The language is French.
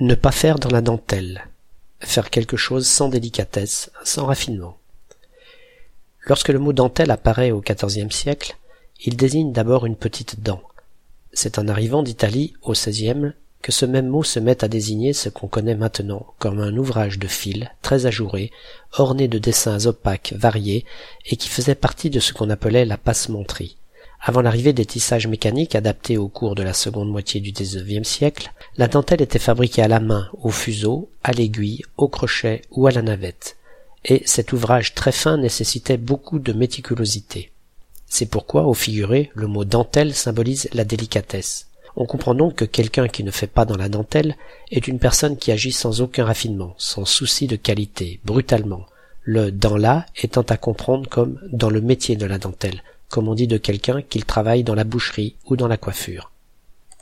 Ne pas faire dans la dentelle. Faire quelque chose sans délicatesse, sans raffinement. Lorsque le mot dentelle apparaît au XIVe siècle, il désigne d'abord une petite dent. C'est en arrivant d'Italie au XVIe que ce même mot se met à désigner ce qu'on connaît maintenant comme un ouvrage de fil très ajouré, orné de dessins opaques variés et qui faisait partie de ce qu'on appelait la passementerie. Avant l'arrivée des tissages mécaniques adaptés au cours de la seconde moitié du XIXe siècle, la dentelle était fabriquée à la main, au fuseau, à l'aiguille, au crochet ou à la navette, et cet ouvrage très fin nécessitait beaucoup de méticulosité. C'est pourquoi, au figuré, le mot dentelle symbolise la délicatesse. On comprend donc que quelqu'un qui ne fait pas dans la dentelle est une personne qui agit sans aucun raffinement, sans souci de qualité, brutalement, le dans la étant à comprendre comme dans le métier de la dentelle, comme on dit de quelqu'un qu'il travaille dans la boucherie ou dans la coiffure.